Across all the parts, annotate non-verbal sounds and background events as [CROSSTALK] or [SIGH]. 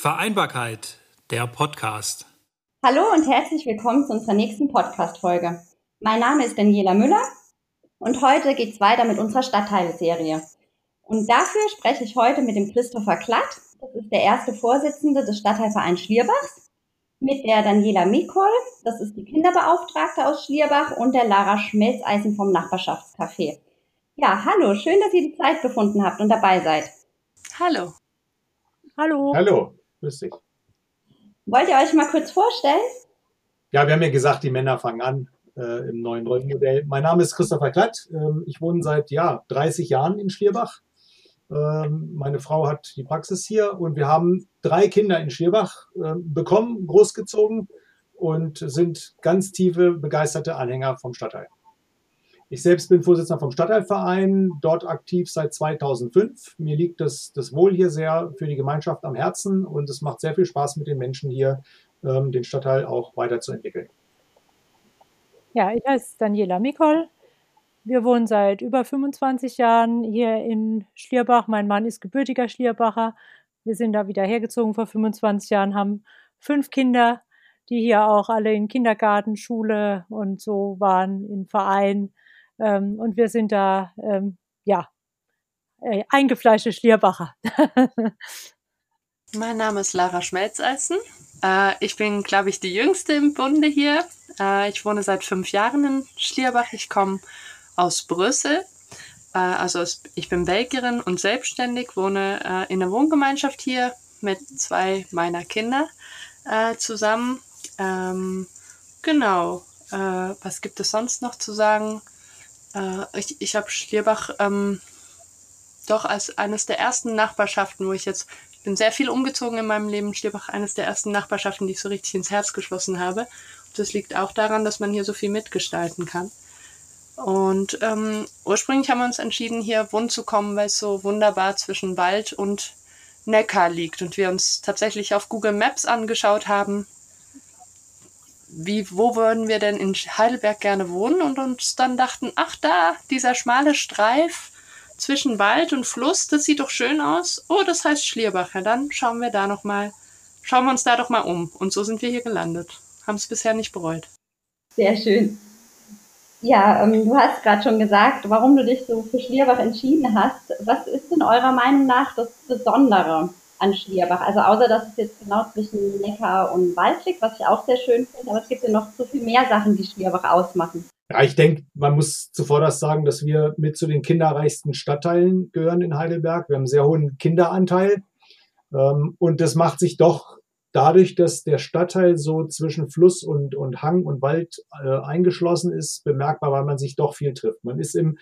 Vereinbarkeit, der Podcast. Hallo und herzlich willkommen zu unserer nächsten Podcast-Folge. Mein Name ist Daniela Müller und heute geht es weiter mit unserer Stadtteilserie. Und dafür spreche ich heute mit dem Christopher Klatt. Das ist der erste Vorsitzende des Stadtteilvereins Schlierbachs. Mit der Daniela Mikol, das ist die Kinderbeauftragte aus Schlierbach und der Lara Schmelzeisen vom Nachbarschaftscafé. Ja, hallo, schön, dass ihr die Zeit gefunden habt und dabei seid. Hallo. Hallo. Hallo, grüß dich. Wollt ihr euch mal kurz vorstellen? Ja, wir haben ja gesagt, die Männer fangen an äh, im neuen Rollenmodell. Mein Name ist Christopher Klatt. Ähm, ich wohne seit ja, 30 Jahren in Schlierbach. Ähm, meine Frau hat die Praxis hier und wir haben drei Kinder in Schlierbach äh, bekommen, großgezogen und sind ganz tiefe, begeisterte Anhänger vom Stadtteil. Ich selbst bin Vorsitzender vom Stadtteilverein, dort aktiv seit 2005. Mir liegt das, das Wohl hier sehr für die Gemeinschaft am Herzen und es macht sehr viel Spaß mit den Menschen hier, ähm, den Stadtteil auch weiterzuentwickeln. Ja, ich heiße Daniela Mikol. Wir wohnen seit über 25 Jahren hier in Schlierbach. Mein Mann ist gebürtiger Schlierbacher. Wir sind da wieder hergezogen vor 25 Jahren, haben fünf Kinder, die hier auch alle in Kindergarten, Schule und so waren, im Verein. Ähm, und wir sind da, ähm, ja, äh, eingefleischte Schlierbacher. [LAUGHS] mein Name ist Lara Schmelzeisen. Äh, ich bin, glaube ich, die Jüngste im Bunde hier. Äh, ich wohne seit fünf Jahren in Schlierbach. Ich komme aus Brüssel. Äh, also ich bin Belgierin und selbstständig, wohne äh, in einer Wohngemeinschaft hier mit zwei meiner Kinder äh, zusammen. Ähm, genau. was gibt es sonst noch zu sagen? Äh, ich ich habe Schlierbach ähm, doch als eines der ersten Nachbarschaften, wo ich jetzt, ich bin sehr viel umgezogen in meinem Leben, Schlierbach eines der ersten Nachbarschaften, die ich so richtig ins Herz geschlossen habe. Und das liegt auch daran, dass man hier so viel mitgestalten kann. Und ähm, ursprünglich haben wir uns entschieden, hier wohnen zu kommen, weil es so wunderbar zwischen Wald und Neckar liegt und wir uns tatsächlich auf Google Maps angeschaut haben, wie, wo würden wir denn in Heidelberg gerne wohnen und uns dann dachten, ach da, dieser schmale Streif zwischen Wald und Fluss, das sieht doch schön aus. Oh, das heißt Schlierbach. Ja, dann schauen wir da noch mal, schauen wir uns da doch mal um. Und so sind wir hier gelandet. Haben es bisher nicht bereut. Sehr schön. Ja, ähm, du hast gerade schon gesagt, warum du dich so für Schlierbach entschieden hast. Was ist in eurer Meinung nach das Besondere an Schlierbach. Also außer dass es jetzt genau zwischen Neckar und Wald liegt, was ich auch sehr schön finde, aber es gibt ja noch so viel mehr Sachen, die Schlierbach ausmachen. Ja, ich denke, man muss zuvor das sagen, dass wir mit zu den kinderreichsten Stadtteilen gehören in Heidelberg. Wir haben einen sehr hohen Kinderanteil. Ähm, und das macht sich doch dadurch, dass der Stadtteil so zwischen Fluss und, und Hang und Wald äh, eingeschlossen ist, bemerkbar, weil man sich doch viel trifft. Man ist im,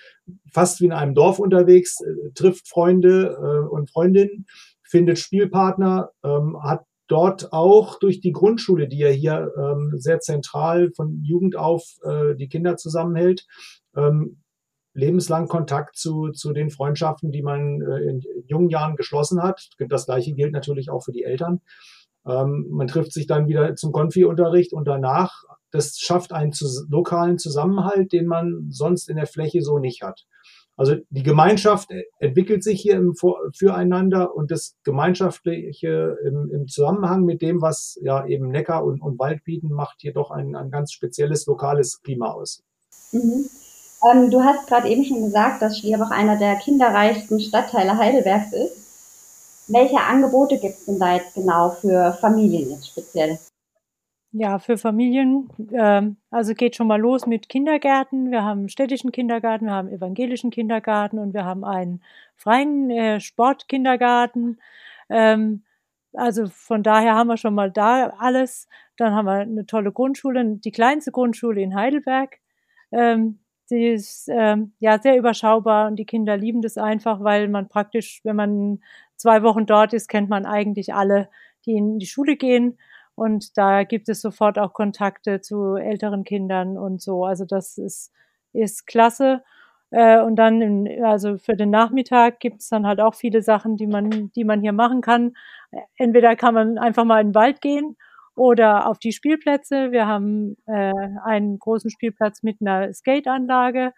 fast wie in einem Dorf unterwegs, äh, trifft Freunde äh, und Freundinnen findet Spielpartner, ähm, hat dort auch durch die Grundschule, die ja hier ähm, sehr zentral von Jugend auf äh, die Kinder zusammenhält, ähm, lebenslang Kontakt zu, zu den Freundschaften, die man äh, in jungen Jahren geschlossen hat. Das gleiche gilt natürlich auch für die Eltern. Ähm, man trifft sich dann wieder zum Konfi-Unterricht und danach, das schafft einen zu, lokalen Zusammenhalt, den man sonst in der Fläche so nicht hat. Also die Gemeinschaft entwickelt sich hier im Füreinander und das Gemeinschaftliche im, im, Zusammenhang mit dem, was ja eben Neckar und, und Wald bieten, macht hier doch ein, ein ganz spezielles lokales Klima aus. Mhm. Ähm, du hast gerade eben schon gesagt, dass Schlierbach einer der kinderreichsten Stadtteile Heidelbergs ist. Welche Angebote gibt es denn da jetzt genau für Familien jetzt speziell? Ja, für Familien, äh, also geht schon mal los mit Kindergärten. Wir haben städtischen Kindergarten, wir haben evangelischen Kindergarten und wir haben einen freien äh, Sportkindergarten. Ähm, also von daher haben wir schon mal da alles. Dann haben wir eine tolle Grundschule, die kleinste Grundschule in Heidelberg. Ähm, die ist ähm, ja sehr überschaubar und die Kinder lieben das einfach, weil man praktisch, wenn man zwei Wochen dort ist, kennt man eigentlich alle, die in die Schule gehen. Und da gibt es sofort auch Kontakte zu älteren Kindern und so. Also das ist, ist klasse. Äh, und dann, in, also für den Nachmittag gibt es dann halt auch viele Sachen, die man, die man hier machen kann. Entweder kann man einfach mal in den Wald gehen oder auf die Spielplätze. Wir haben äh, einen großen Spielplatz mit einer Skateanlage.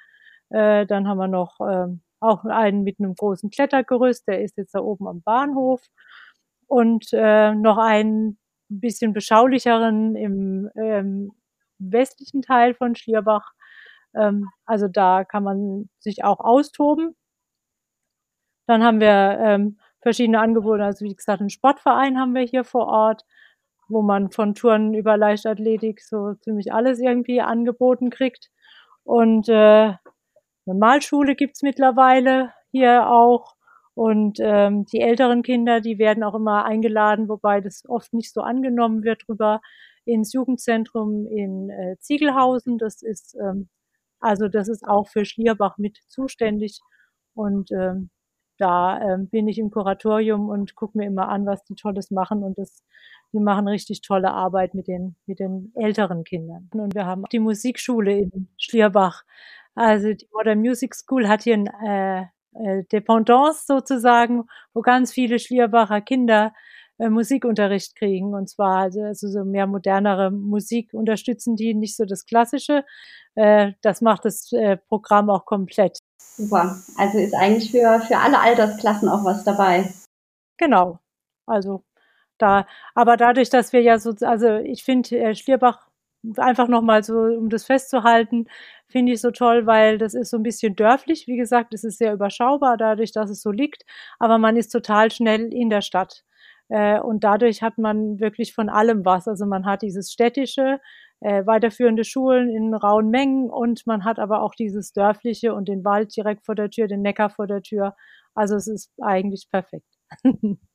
Äh, dann haben wir noch äh, auch einen mit einem großen Klettergerüst, der ist jetzt da oben am Bahnhof. und äh, noch einen bisschen beschaulicheren im ähm, westlichen Teil von Schlierbach. Ähm, also da kann man sich auch austoben. Dann haben wir ähm, verschiedene Angebote. Also wie gesagt, einen Sportverein haben wir hier vor Ort, wo man von Touren über Leichtathletik so ziemlich alles irgendwie angeboten kriegt. Und äh, eine Malschule gibt's mittlerweile hier auch. Und ähm, die älteren Kinder, die werden auch immer eingeladen, wobei das oft nicht so angenommen wird, rüber ins Jugendzentrum in äh, Ziegelhausen. Das ist ähm, also das ist auch für Schlierbach mit zuständig. Und ähm, da ähm, bin ich im Kuratorium und gucke mir immer an, was die Tolles machen. Und das, die machen richtig tolle Arbeit mit den, mit den älteren Kindern. Und wir haben die Musikschule in Schlierbach. Also die Modern Music School hat hier ein äh, äh, Dependance sozusagen, wo ganz viele Schlierbacher Kinder äh, Musikunterricht kriegen. Und zwar also, also so mehr modernere Musik unterstützen die, nicht so das Klassische. Äh, das macht das äh, Programm auch komplett. Super. Also ist eigentlich für, für alle Altersklassen auch was dabei. Genau. Also da, aber dadurch, dass wir ja so, also ich finde, äh, Schlierbach einfach nochmal so, um das festzuhalten, finde ich so toll, weil das ist so ein bisschen dörflich. Wie gesagt, es ist sehr überschaubar dadurch, dass es so liegt, aber man ist total schnell in der Stadt. Äh, und dadurch hat man wirklich von allem was. Also man hat dieses städtische, äh, weiterführende Schulen in rauen Mengen und man hat aber auch dieses dörfliche und den Wald direkt vor der Tür, den Neckar vor der Tür. Also es ist eigentlich perfekt. [LAUGHS]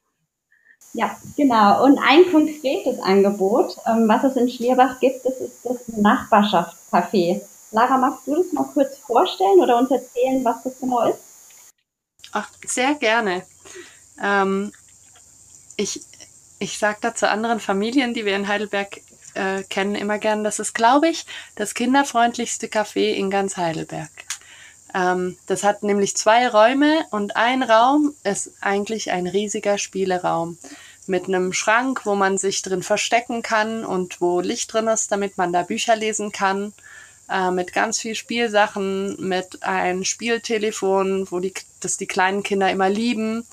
Ja, genau. Und ein konkretes Angebot, ähm, was es in Schlierbach gibt, das ist das Nachbarschaftscafé. Lara, magst du das mal kurz vorstellen oder uns erzählen, was das genau ist? Ach, sehr gerne. Ähm, ich ich sage da zu anderen Familien, die wir in Heidelberg äh, kennen, immer gern, das ist, glaube ich, das kinderfreundlichste Café in ganz Heidelberg. Ähm, das hat nämlich zwei Räume und ein Raum ist eigentlich ein riesiger Spieleraum mit einem Schrank, wo man sich drin verstecken kann und wo Licht drin ist, damit man da Bücher lesen kann. Äh, mit ganz viel Spielsachen, mit ein Spieltelefon, wo die, das die kleinen Kinder immer lieben.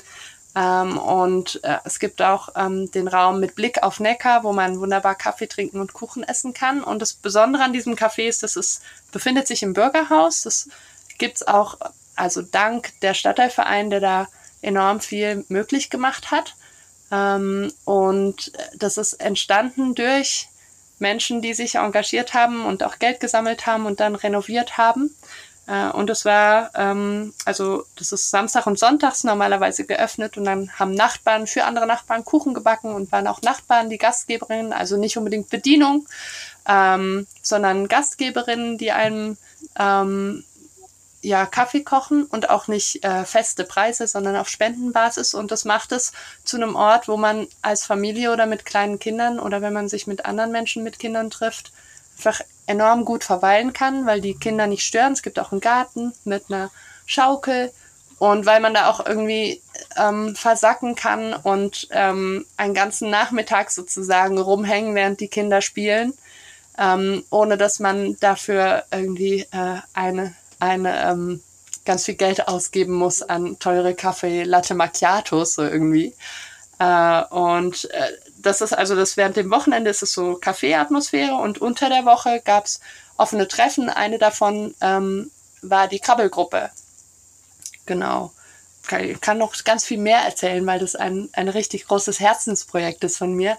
Ähm, und äh, es gibt auch ähm, den Raum mit Blick auf Neckar, wo man wunderbar Kaffee trinken und Kuchen essen kann. Und das Besondere an diesem Café ist, dass es befindet sich im Bürgerhaus. Das gibt's auch, also dank der Stadtteilverein, der da enorm viel möglich gemacht hat. Ähm, und das ist entstanden durch Menschen, die sich engagiert haben und auch Geld gesammelt haben und dann renoviert haben. Äh, und es war, ähm, also das ist Samstag und Sonntags normalerweise geöffnet und dann haben Nachbarn für andere Nachbarn Kuchen gebacken und waren auch Nachbarn die Gastgeberinnen, also nicht unbedingt Bedienung, ähm, sondern Gastgeberinnen, die einem ähm, ja, Kaffee kochen und auch nicht äh, feste Preise, sondern auf Spendenbasis. Und das macht es zu einem Ort, wo man als Familie oder mit kleinen Kindern oder wenn man sich mit anderen Menschen mit Kindern trifft, einfach enorm gut verweilen kann, weil die Kinder nicht stören. Es gibt auch einen Garten mit einer Schaukel und weil man da auch irgendwie ähm, versacken kann und ähm, einen ganzen Nachmittag sozusagen rumhängen, während die Kinder spielen, ähm, ohne dass man dafür irgendwie äh, eine eine ähm, ganz viel Geld ausgeben muss an teure Kaffee Latte Macchiatos so irgendwie. Äh, und äh, das ist also das während dem Wochenende ist es so Kaffeeatmosphäre und unter der Woche gab es offene Treffen. Eine davon ähm, war die Krabbelgruppe. Genau. Ich kann noch ganz viel mehr erzählen, weil das ein, ein richtig großes Herzensprojekt ist von mir.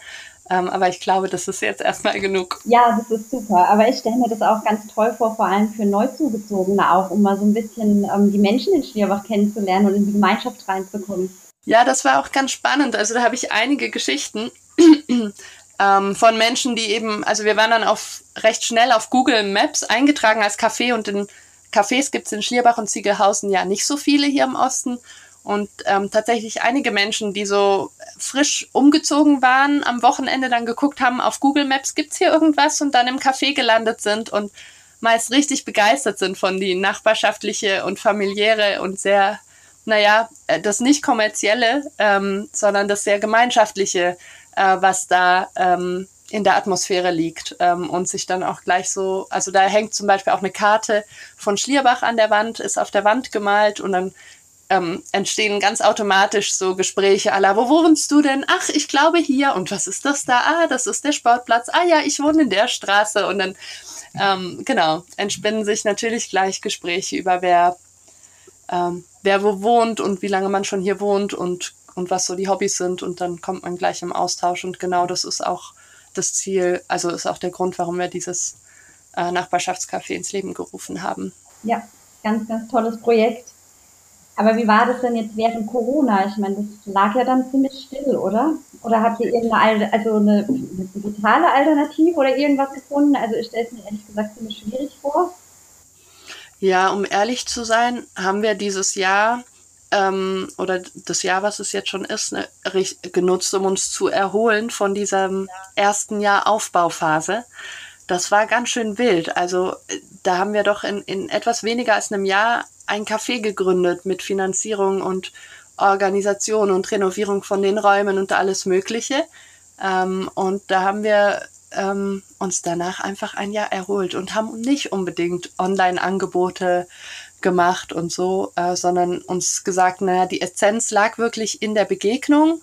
Ähm, aber ich glaube, das ist jetzt erstmal genug. Ja, das ist super. Aber ich stelle mir das auch ganz toll vor, vor allem für Neuzugezogene auch, um mal so ein bisschen ähm, die Menschen in Schlierbach kennenzulernen und in die Gemeinschaft reinzukommen. Ja, das war auch ganz spannend. Also da habe ich einige Geschichten [CLEARS THROAT] ähm, von Menschen, die eben, also wir waren dann auf recht schnell auf Google Maps eingetragen als Café und in Cafés gibt es in Schlierbach und Ziegelhausen ja nicht so viele hier im Osten. Und ähm, tatsächlich einige Menschen, die so frisch umgezogen waren, am Wochenende dann geguckt haben, auf Google Maps gibt's hier irgendwas? Und dann im Café gelandet sind und meist richtig begeistert sind von die nachbarschaftliche und familiäre und sehr, naja, äh, das nicht kommerzielle, ähm, sondern das sehr gemeinschaftliche, äh, was da ähm, in der Atmosphäre liegt ähm, und sich dann auch gleich so, also da hängt zum Beispiel auch eine Karte von Schlierbach an der Wand, ist auf der Wand gemalt und dann ähm, entstehen ganz automatisch so Gespräche aller, wo wohnst du denn? Ach, ich glaube hier. Und was ist das da? Ah, das ist der Sportplatz. Ah ja, ich wohne in der Straße. Und dann, ähm, genau, entspinnen sich natürlich gleich Gespräche über wer, ähm, wer wo wohnt und wie lange man schon hier wohnt und, und was so die Hobbys sind. Und dann kommt man gleich im Austausch. Und genau das ist auch das Ziel, also ist auch der Grund, warum wir dieses äh, Nachbarschaftscafé ins Leben gerufen haben. Ja, ganz, ganz tolles Projekt. Aber wie war das denn jetzt während Corona? Ich meine, das lag ja dann ziemlich still, oder? Oder habt ihr irgendeine, also eine, eine digitale Alternative oder irgendwas gefunden? Also ich stelle es mir ehrlich gesagt ziemlich schwierig vor. Ja, um ehrlich zu sein, haben wir dieses Jahr ähm, oder das Jahr, was es jetzt schon ist, ne, genutzt, um uns zu erholen von diesem ersten Jahr Aufbauphase. Das war ganz schön wild. Also äh, da haben wir doch in, in etwas weniger als einem Jahr ein Café gegründet mit Finanzierung und Organisation und Renovierung von den Räumen und alles Mögliche. Ähm, und da haben wir ähm, uns danach einfach ein Jahr erholt und haben nicht unbedingt Online-Angebote gemacht und so, äh, sondern uns gesagt, naja, die Essenz lag wirklich in der Begegnung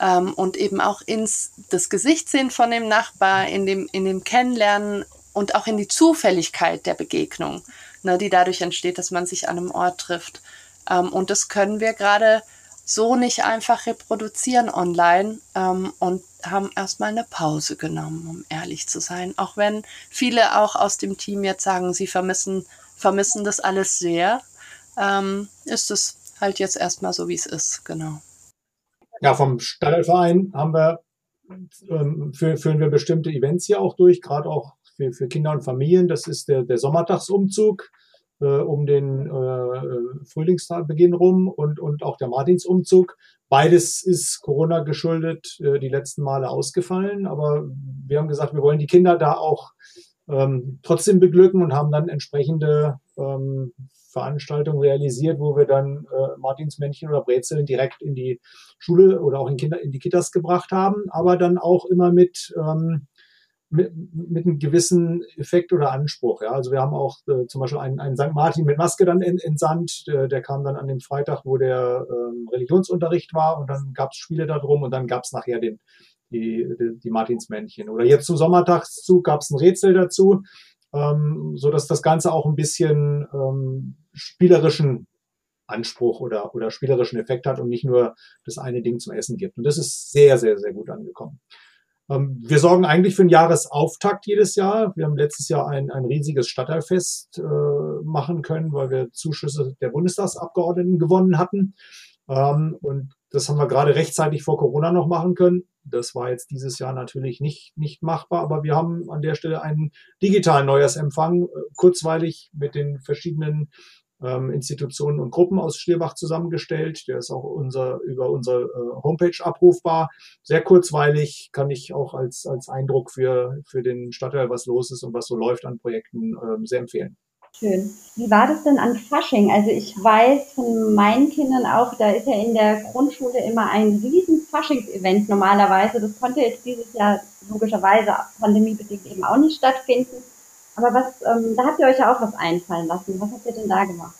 ähm, und eben auch ins das Gesicht sehen von dem Nachbar, in dem, in dem Kennenlernen und auch in die Zufälligkeit der Begegnung, ne, die dadurch entsteht, dass man sich an einem Ort trifft. Ähm, und das können wir gerade so nicht einfach reproduzieren online ähm, und haben erstmal eine Pause genommen, um ehrlich zu sein. Auch wenn viele auch aus dem Team jetzt sagen, sie vermissen vermissen das alles sehr, ähm, ist es halt jetzt erstmal so, wie es ist, genau. Ja, vom Stadtverein haben wir, ähm, führen wir bestimmte Events hier auch durch, gerade auch für, für Kinder und Familien. Das ist der, der Sommertagsumzug äh, um den äh, Frühlingstagbeginn rum und, und auch der Martinsumzug. Beides ist Corona geschuldet, äh, die letzten Male ausgefallen, aber wir haben gesagt, wir wollen die Kinder da auch ähm, trotzdem beglücken und haben dann entsprechende ähm, Veranstaltungen realisiert, wo wir dann äh, Martinsmännchen oder Brezeln direkt in die Schule oder auch in Kinder in die Kitas gebracht haben, aber dann auch immer mit ähm, mit, mit einem gewissen Effekt oder Anspruch. Ja. Also wir haben auch äh, zum Beispiel einen, einen St. Martin mit Maske dann entsandt. Der, der kam dann an dem Freitag, wo der ähm, Religionsunterricht war und dann gab es Spiele darum und dann gab es nachher den, die, die, die Martinsmännchen. Oder jetzt zum Sommertagszug gab es ein Rätsel dazu, ähm, so dass das Ganze auch ein bisschen ähm, spielerischen Anspruch oder, oder spielerischen Effekt hat und nicht nur das eine Ding zum Essen gibt. Und das ist sehr, sehr, sehr gut angekommen. Ähm, wir sorgen eigentlich für einen Jahresauftakt jedes Jahr. Wir haben letztes Jahr ein, ein riesiges Stadtteilfest äh, machen können, weil wir Zuschüsse der Bundestagsabgeordneten gewonnen hatten. Ähm, und das haben wir gerade rechtzeitig vor Corona noch machen können. Das war jetzt dieses Jahr natürlich nicht, nicht machbar, aber wir haben an der Stelle einen digitalen Neujahrsempfang, äh, kurzweilig mit den verschiedenen ähm, Institutionen und Gruppen aus Schlierbach zusammengestellt. Der ist auch unser, über unsere äh, Homepage abrufbar. Sehr kurzweilig kann ich auch als, als Eindruck für, für den Stadtteil, was los ist und was so läuft an Projekten, ähm, sehr empfehlen. Schön. Wie war das denn an Fasching? Also ich weiß von meinen Kindern auch, da ist ja in der Grundschule immer ein riesen Faschingsevent normalerweise. Das konnte jetzt dieses Jahr logischerweise pandemiebedingt eben auch nicht stattfinden. Aber was, ähm, da habt ihr euch ja auch was einfallen lassen. Was habt ihr denn da gemacht?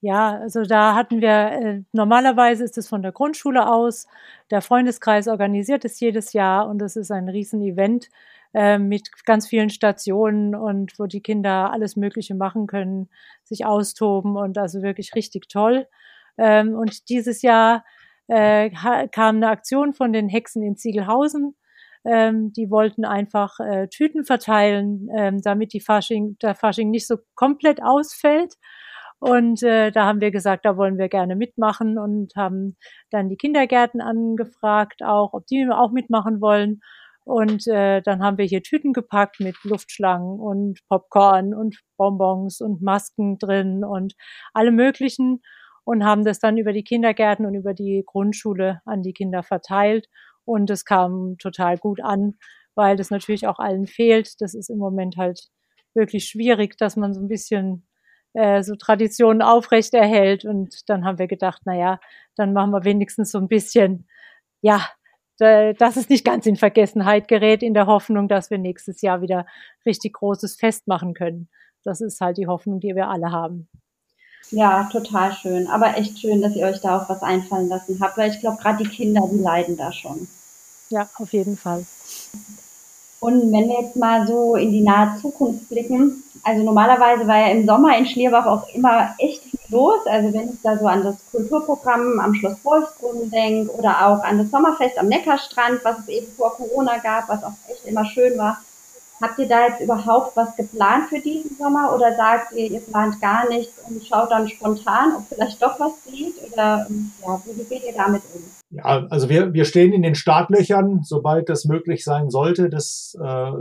Ja, also da hatten wir, äh, normalerweise ist es von der Grundschule aus, der Freundeskreis organisiert es jedes Jahr und es ist ein Riesenevent äh, mit ganz vielen Stationen und wo die Kinder alles Mögliche machen können, sich austoben und also wirklich richtig toll. Ähm, und dieses Jahr äh, kam eine Aktion von den Hexen in Ziegelhausen ähm, die wollten einfach äh, Tüten verteilen, ähm, damit die Fasching, der Fasching nicht so komplett ausfällt. Und äh, da haben wir gesagt, da wollen wir gerne mitmachen und haben dann die Kindergärten angefragt, auch ob die auch mitmachen wollen. Und äh, dann haben wir hier Tüten gepackt mit Luftschlangen und Popcorn und Bonbons und Masken drin und alle möglichen und haben das dann über die Kindergärten und über die Grundschule an die Kinder verteilt. Und es kam total gut an, weil das natürlich auch allen fehlt. Das ist im Moment halt wirklich schwierig, dass man so ein bisschen äh, so Traditionen aufrechterhält. Und dann haben wir gedacht, na ja, dann machen wir wenigstens so ein bisschen, ja, dass es nicht ganz in Vergessenheit gerät, in der Hoffnung, dass wir nächstes Jahr wieder richtig großes Fest machen können. Das ist halt die Hoffnung, die wir alle haben. Ja, total schön. Aber echt schön, dass ihr euch da auch was einfallen lassen habt, weil ich glaube, gerade die Kinder, die leiden da schon. Ja, auf jeden Fall. Und wenn wir jetzt mal so in die nahe Zukunft blicken, also normalerweise war ja im Sommer in Schlierbach auch immer echt viel los. Also wenn ich da so an das Kulturprogramm am Schloss Wolfsbrunn denke oder auch an das Sommerfest am Neckarstrand, was es eben vor Corona gab, was auch echt immer schön war, Habt ihr da jetzt überhaupt was geplant für diesen Sommer oder sagt ihr, ihr plant gar nichts und schaut dann spontan, ob vielleicht doch was geht? Oder ja, wie geht ihr damit um? Ja, also wir, wir stehen in den Startlöchern, sobald das möglich sein sollte, das äh,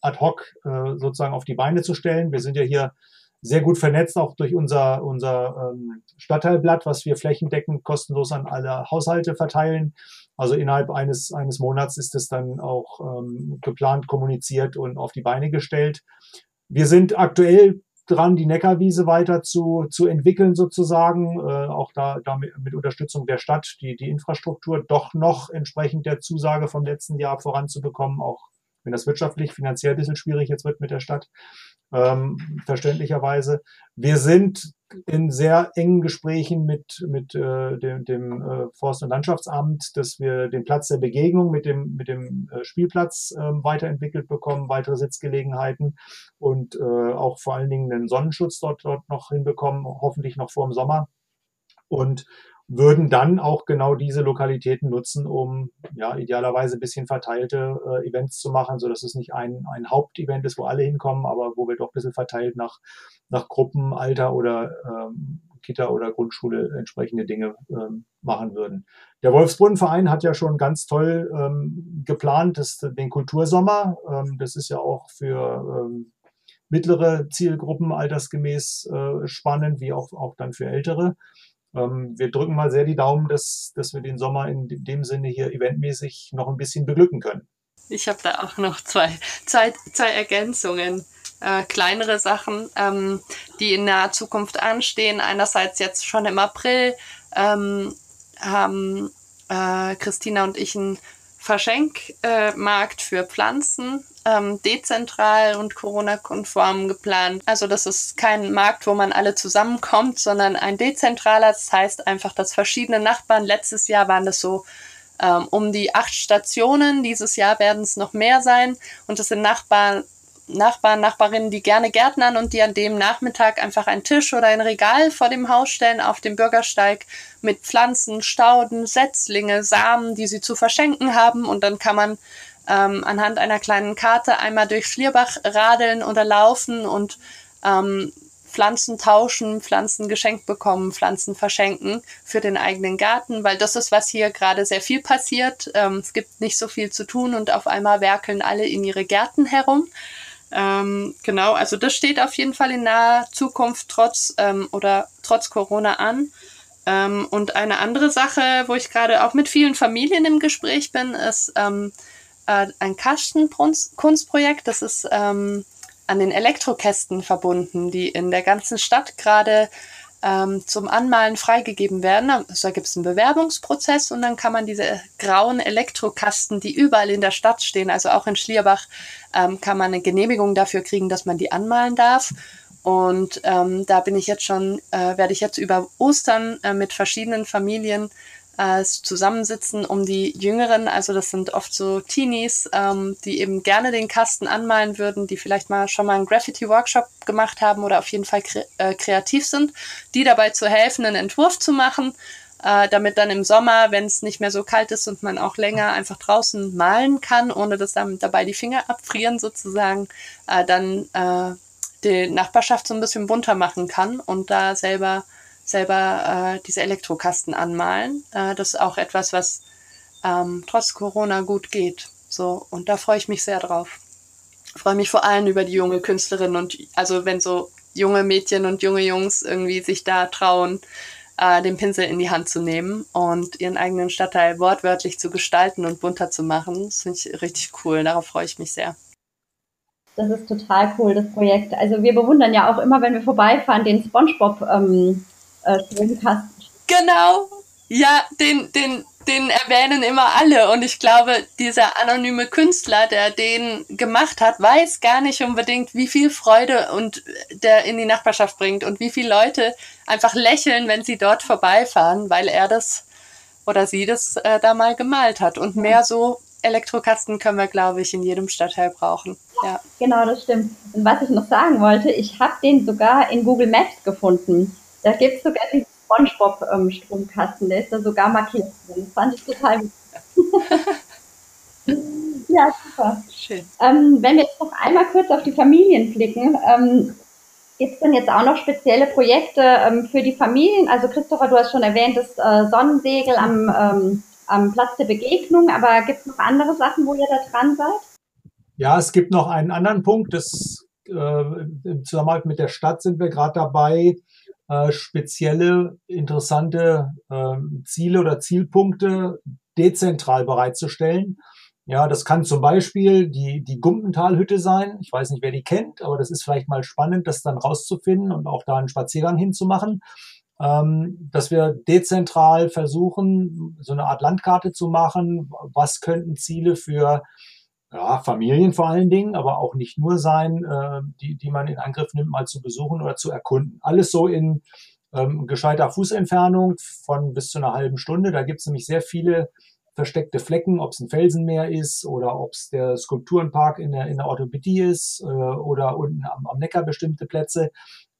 ad hoc äh, sozusagen auf die Beine zu stellen. Wir sind ja hier sehr gut vernetzt, auch durch unser, unser ähm, Stadtteilblatt, was wir flächendeckend kostenlos an alle Haushalte verteilen. Also innerhalb eines, eines Monats ist es dann auch ähm, geplant, kommuniziert und auf die Beine gestellt. Wir sind aktuell dran, die Neckarwiese weiter zu, zu entwickeln sozusagen, äh, auch da, da mit, mit Unterstützung der Stadt, die, die Infrastruktur doch noch entsprechend der Zusage vom letzten Jahr voranzubekommen, auch wenn das wirtschaftlich, finanziell ein bisschen schwierig jetzt wird mit der Stadt ähm, verständlicherweise. Wir sind in sehr engen Gesprächen mit, mit äh, dem, dem äh, Forst- und Landschaftsamt, dass wir den Platz der Begegnung mit dem, mit dem äh, Spielplatz äh, weiterentwickelt bekommen, weitere Sitzgelegenheiten und äh, auch vor allen Dingen einen Sonnenschutz dort, dort noch hinbekommen, hoffentlich noch vor dem Sommer. Und würden dann auch genau diese Lokalitäten nutzen, um ja idealerweise ein bisschen verteilte äh, Events zu machen, so dass es nicht ein, ein Hauptevent ist, wo alle hinkommen, aber wo wir doch ein bisschen verteilt nach, nach Gruppen, Alter oder ähm, Kita oder Grundschule entsprechende Dinge ähm, machen würden. Der Wolfsbrunnenverein hat ja schon ganz toll ähm, geplant, das, den Kultursommer. Ähm, das ist ja auch für ähm, mittlere Zielgruppen altersgemäß äh, spannend, wie auch, auch dann für ältere. Ähm, wir drücken mal sehr die Daumen, dass, dass wir den Sommer in dem Sinne hier eventmäßig noch ein bisschen beglücken können. Ich habe da auch noch zwei, zwei, zwei Ergänzungen. Äh, kleinere Sachen, ähm, die in naher Zukunft anstehen. Einerseits jetzt schon im April ähm, haben äh, Christina und ich einen Verschenkmarkt äh, für Pflanzen ähm, dezentral und Corona-konform geplant. Also das ist kein Markt, wo man alle zusammenkommt, sondern ein dezentraler. Das heißt einfach, dass verschiedene Nachbarn, letztes Jahr waren das so ähm, um die acht Stationen, dieses Jahr werden es noch mehr sein. Und das sind Nachbarn, Nachbarn, Nachbarinnen, die gerne gärtnern und die an dem Nachmittag einfach einen Tisch oder ein Regal vor dem Haus stellen auf dem Bürgersteig mit Pflanzen, Stauden, Setzlinge, Samen, die sie zu verschenken haben. Und dann kann man ähm, anhand einer kleinen Karte einmal durch Schlierbach radeln oder laufen und ähm, Pflanzen tauschen, Pflanzen geschenkt bekommen, Pflanzen verschenken für den eigenen Garten, weil das ist, was hier gerade sehr viel passiert. Ähm, es gibt nicht so viel zu tun und auf einmal werkeln alle in ihre Gärten herum. Ähm, genau, also das steht auf jeden Fall in naher Zukunft trotz ähm, oder trotz Corona an. Ähm, und eine andere Sache, wo ich gerade auch mit vielen Familien im Gespräch bin, ist ähm, äh, ein Kastenkunstprojekt. Das ist ähm, an den Elektrokästen verbunden, die in der ganzen Stadt gerade ähm, zum Anmalen freigegeben werden. Also da gibt es einen Bewerbungsprozess und dann kann man diese grauen Elektrokasten, die überall in der Stadt stehen, also auch in Schlierbach, ähm, kann man eine Genehmigung dafür kriegen, dass man die anmalen darf. Und ähm, da bin ich jetzt schon, äh, werde ich jetzt über Ostern äh, mit verschiedenen Familien äh, zusammensitzen, um die Jüngeren, also das sind oft so Teenies, ähm, die eben gerne den Kasten anmalen würden, die vielleicht mal schon mal einen Graffiti-Workshop gemacht haben oder auf jeden Fall kre äh, kreativ sind, die dabei zu helfen, einen Entwurf zu machen, äh, damit dann im Sommer, wenn es nicht mehr so kalt ist und man auch länger einfach draußen malen kann, ohne dass dann dabei die Finger abfrieren sozusagen, äh, dann äh, die Nachbarschaft so ein bisschen bunter machen kann und da selber selber äh, diese Elektrokasten anmalen. Äh, das ist auch etwas, was ähm, trotz Corona gut geht. So, und da freue ich mich sehr drauf. Ich freue mich vor allem über die junge Künstlerin und also wenn so junge Mädchen und junge Jungs irgendwie sich da trauen, äh, den Pinsel in die Hand zu nehmen und ihren eigenen Stadtteil wortwörtlich zu gestalten und bunter zu machen. Das finde ich richtig cool. Darauf freue ich mich sehr. Das ist total cool, das Projekt. Also wir bewundern ja auch immer, wenn wir vorbeifahren, den SpongeBob ähm, äh. Genau. Ja, den, den, den erwähnen immer alle. Und ich glaube, dieser anonyme Künstler, der den gemacht hat, weiß gar nicht unbedingt, wie viel Freude und der in die Nachbarschaft bringt und wie viele Leute einfach lächeln, wenn sie dort vorbeifahren, weil er das oder sie das äh, da mal gemalt hat. Und mehr so Elektrokasten können wir, glaube ich, in jedem Stadtteil brauchen. Ja. Genau, das stimmt. Und was ich noch sagen wollte, ich habe den sogar in Google Maps gefunden. Da gibt es sogar diesen Spongebob-Stromkasten, der ist da sogar markiert drin. Das fand ich total gut. [LAUGHS] ja, super. Schön. Ähm, wenn wir jetzt noch einmal kurz auf die Familien blicken, ähm, Gibt es denn jetzt auch noch spezielle Projekte ähm, für die Familien? Also Christopher, du hast schon erwähnt, das äh, Sonnensegel am, ähm, am Platz der Begegnung, aber gibt es noch andere Sachen, wo ihr da dran seid? Ja, es gibt noch einen anderen Punkt. Das, äh, Im Zusammenhang mit der Stadt sind wir gerade dabei, äh, spezielle, interessante äh, Ziele oder Zielpunkte dezentral bereitzustellen. Ja, das kann zum Beispiel die, die Gumpentalhütte sein. Ich weiß nicht, wer die kennt, aber das ist vielleicht mal spannend, das dann rauszufinden und auch da einen Spaziergang hinzumachen. Ähm, dass wir dezentral versuchen, so eine Art Landkarte zu machen. Was könnten Ziele für ja, Familien vor allen Dingen, aber auch nicht nur sein, äh, die, die man in Angriff nimmt, mal zu besuchen oder zu erkunden. Alles so in ähm, gescheiter Fußentfernung von bis zu einer halben Stunde. Da gibt es nämlich sehr viele versteckte Flecken, ob es ein Felsenmeer ist oder ob es der Skulpturenpark in der, in der Orthopädie ist äh, oder unten am, am Neckar bestimmte Plätze.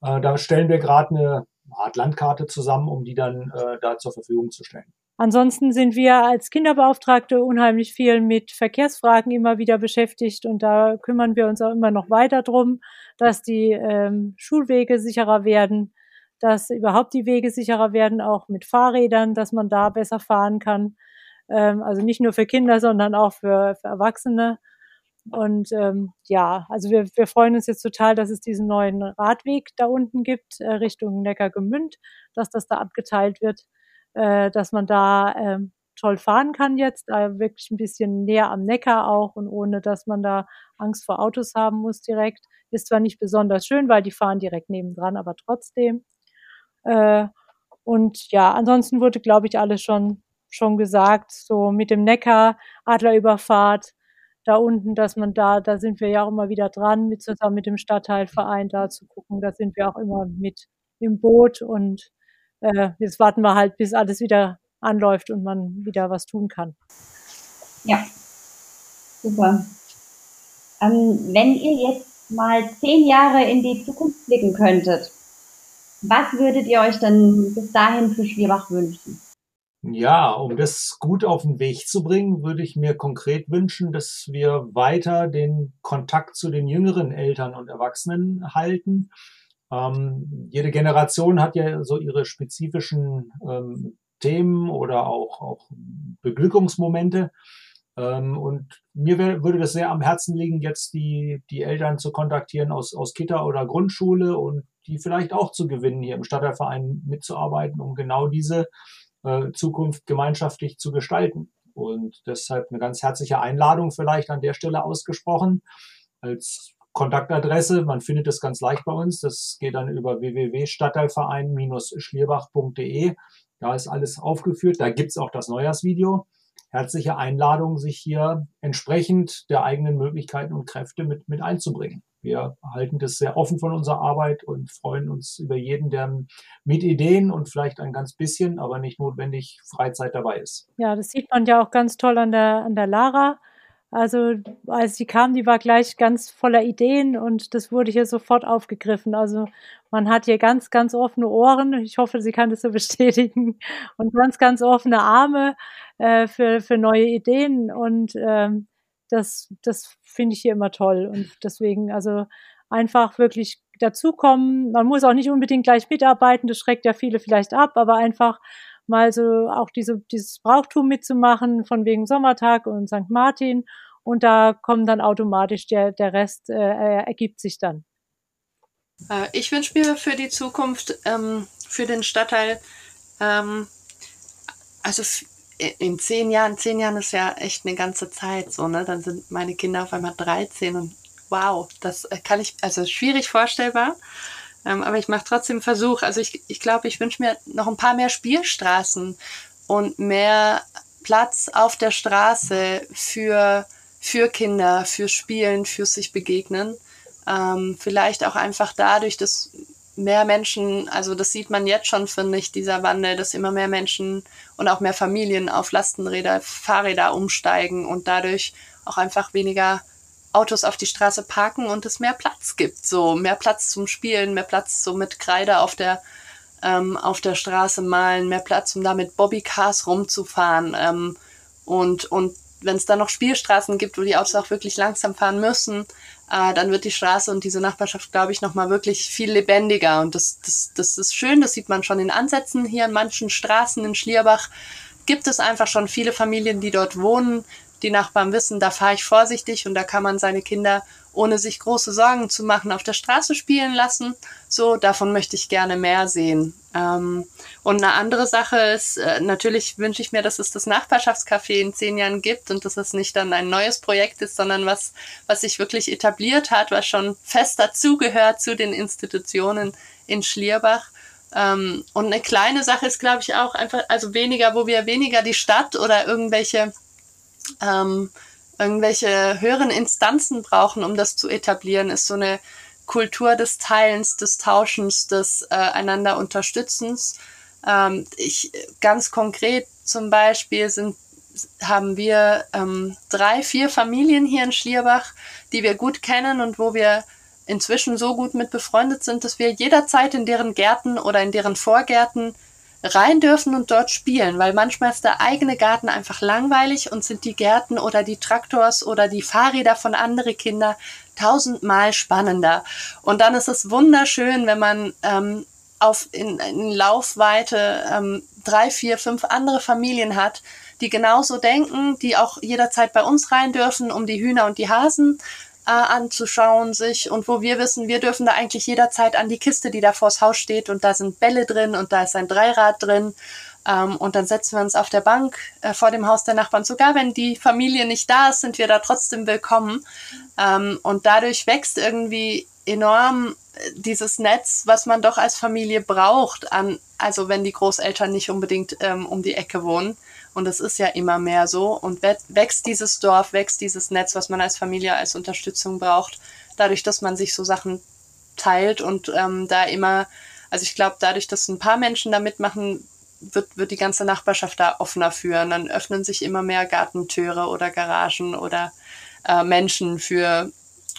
Äh, da stellen wir gerade eine Art Landkarte zusammen, um die dann äh, da zur Verfügung zu stellen. Ansonsten sind wir als Kinderbeauftragte unheimlich viel mit Verkehrsfragen immer wieder beschäftigt und da kümmern wir uns auch immer noch weiter drum, dass die ähm, Schulwege sicherer werden, dass überhaupt die Wege sicherer werden, auch mit Fahrrädern, dass man da besser fahren kann. Ähm, also nicht nur für Kinder, sondern auch für, für Erwachsene. Und ähm, ja, also wir, wir freuen uns jetzt total, dass es diesen neuen Radweg da unten gibt, äh, Richtung Neckargemünd, dass das da abgeteilt wird äh, dass man da äh, toll fahren kann jetzt, äh, wirklich ein bisschen näher am Neckar auch und ohne, dass man da Angst vor Autos haben muss direkt. Ist zwar nicht besonders schön, weil die fahren direkt nebendran, aber trotzdem. Äh, und ja, ansonsten wurde, glaube ich, alles schon, schon gesagt, so mit dem Neckar, Adlerüberfahrt, da unten, dass man da, da sind wir ja auch immer wieder dran, mit zusammen mit dem Stadtteilverein da zu gucken, da sind wir auch immer mit im Boot und äh, jetzt warten wir halt, bis alles wieder anläuft und man wieder was tun kann. Ja, super. Ähm, wenn ihr jetzt mal zehn Jahre in die Zukunft blicken könntet, was würdet ihr euch denn bis dahin für Schwierbach wünschen? Ja, um das gut auf den Weg zu bringen, würde ich mir konkret wünschen, dass wir weiter den Kontakt zu den jüngeren Eltern und Erwachsenen halten ähm, jede Generation hat ja so ihre spezifischen ähm, Themen oder auch, auch Beglückungsmomente. Ähm, und mir wär, würde das sehr am Herzen liegen, jetzt die, die Eltern zu kontaktieren aus, aus Kita oder Grundschule und die vielleicht auch zu gewinnen, hier im Stadtteilverein mitzuarbeiten, um genau diese äh, Zukunft gemeinschaftlich zu gestalten. Und deshalb eine ganz herzliche Einladung vielleicht an der Stelle ausgesprochen als Kontaktadresse, man findet es ganz leicht bei uns. Das geht dann über www.stadtteilverein-schlierbach.de. Da ist alles aufgeführt. Da gibt's auch das Neujahrsvideo. Herzliche Einladung, sich hier entsprechend der eigenen Möglichkeiten und Kräfte mit, mit einzubringen. Wir halten das sehr offen von unserer Arbeit und freuen uns über jeden, der mit Ideen und vielleicht ein ganz bisschen, aber nicht notwendig Freizeit dabei ist. Ja, das sieht man ja auch ganz toll an der, an der Lara also als sie kam, die war gleich ganz voller Ideen und das wurde hier sofort aufgegriffen. Also man hat hier ganz, ganz offene Ohren. Ich hoffe, sie kann das so [LAUGHS] bestätigen. Und ganz, ganz offene Arme äh, für, für neue Ideen. Und ähm, das, das finde ich hier immer toll. Und deswegen, also einfach wirklich dazukommen. Man muss auch nicht unbedingt gleich mitarbeiten, das schreckt ja viele vielleicht ab, aber einfach mal so auch diese, dieses Brauchtum mitzumachen, von wegen Sommertag und St. Martin. Und da kommt dann automatisch der, der Rest, äh, ergibt sich dann. Äh, ich wünsche mir für die Zukunft, ähm, für den Stadtteil, ähm, also in zehn Jahren, zehn Jahren ist ja echt eine ganze Zeit so, ne? Dann sind meine Kinder auf einmal 13 und wow, das kann ich, also schwierig vorstellbar. Ähm, aber ich mache trotzdem Versuch. Also ich, ich glaube, ich wünsche mir noch ein paar mehr Spielstraßen und mehr Platz auf der Straße für, für Kinder, für Spielen, für sich begegnen. Ähm, vielleicht auch einfach dadurch, dass mehr Menschen, also das sieht man jetzt schon, finde ich, dieser Wandel, dass immer mehr Menschen und auch mehr Familien auf Lastenräder, Fahrräder umsteigen und dadurch auch einfach weniger Autos auf die Straße parken und es mehr Platz gibt. So mehr Platz zum Spielen, mehr Platz so mit Kreide auf der, ähm, auf der Straße malen, mehr Platz, um da mit Bobbycars rumzufahren. Ähm, und und wenn es dann noch Spielstraßen gibt, wo die Autos auch wirklich langsam fahren müssen, äh, dann wird die Straße und diese Nachbarschaft, glaube ich, nochmal wirklich viel lebendiger. Und das, das, das ist schön, das sieht man schon in Ansätzen hier in manchen Straßen in Schlierbach. Gibt es einfach schon viele Familien, die dort wohnen, die Nachbarn wissen, da fahre ich vorsichtig und da kann man seine Kinder ohne sich große Sorgen zu machen auf der Straße spielen lassen. So, davon möchte ich gerne mehr sehen. Ähm, und eine andere Sache ist, äh, natürlich wünsche ich mir, dass es das Nachbarschaftscafé in zehn Jahren gibt und dass es nicht dann ein neues Projekt ist, sondern was, was sich wirklich etabliert hat, was schon fest dazugehört zu den Institutionen in Schlierbach. Ähm, und eine kleine Sache ist, glaube ich, auch einfach, also weniger, wo wir weniger die Stadt oder irgendwelche ähm, irgendwelche höheren Instanzen brauchen, um das zu etablieren, ist so eine Kultur des Teilens, des Tauschens, des äh, einander Unterstützens. Ähm, ich ganz konkret zum Beispiel sind haben wir ähm, drei, vier Familien hier in Schlierbach, die wir gut kennen und wo wir inzwischen so gut mit befreundet sind, dass wir jederzeit in deren Gärten oder in deren Vorgärten rein dürfen und dort spielen, weil manchmal ist der eigene Garten einfach langweilig und sind die Gärten oder die Traktors oder die Fahrräder von anderen Kindern tausendmal spannender. Und dann ist es wunderschön, wenn man ähm, auf in, in Laufweite ähm, drei, vier, fünf andere Familien hat, die genauso denken, die auch jederzeit bei uns rein dürfen, um die Hühner und die Hasen äh, anzuschauen sich. Und wo wir wissen, wir dürfen da eigentlich jederzeit an die Kiste, die da vors Haus steht. Und da sind Bälle drin und da ist ein Dreirad drin. Ähm, und dann setzen wir uns auf der Bank äh, vor dem Haus der Nachbarn. Sogar wenn die Familie nicht da ist, sind wir da trotzdem willkommen. Ähm, und dadurch wächst irgendwie enorm äh, dieses Netz, was man doch als Familie braucht, an, also wenn die Großeltern nicht unbedingt ähm, um die Ecke wohnen. Und es ist ja immer mehr so. Und wächst dieses Dorf, wächst dieses Netz, was man als Familie als Unterstützung braucht, dadurch, dass man sich so Sachen teilt und ähm, da immer, also ich glaube, dadurch, dass ein paar Menschen da mitmachen, wird, wird die ganze Nachbarschaft da offener führen. Dann öffnen sich immer mehr Gartentüre oder Garagen oder äh, Menschen für,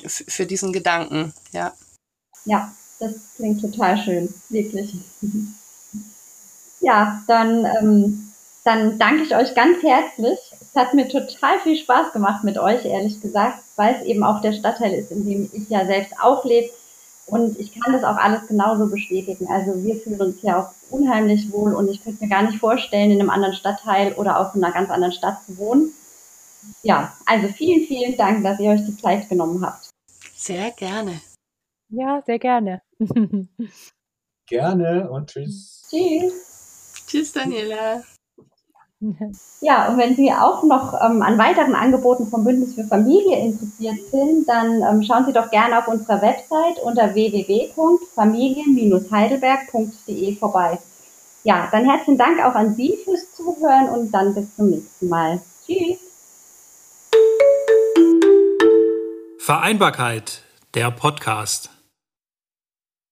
für diesen Gedanken, ja. Ja, das klingt total schön, wirklich. Ja, dann ähm, dann danke ich euch ganz herzlich. Es hat mir total viel Spaß gemacht mit euch, ehrlich gesagt, weil es eben auch der Stadtteil ist, in dem ich ja selbst auch lebe. Und ich kann das auch alles genauso bestätigen. Also wir fühlen uns hier auch unheimlich wohl und ich könnte mir gar nicht vorstellen, in einem anderen Stadtteil oder auch in einer ganz anderen Stadt zu wohnen. Ja, also vielen, vielen Dank, dass ihr euch die Zeit genommen habt. Sehr gerne. Ja, sehr gerne. gerne und tschüss. Tschüss. Tschüss, Daniela. Ja, und wenn Sie auch noch ähm, an weiteren Angeboten vom Bündnis für Familie interessiert sind, dann ähm, schauen Sie doch gerne auf unserer Website unter www.familien-heidelberg.de vorbei. Ja, dann herzlichen Dank auch an Sie fürs Zuhören und dann bis zum nächsten Mal. Tschüss. Vereinbarkeit, der Podcast.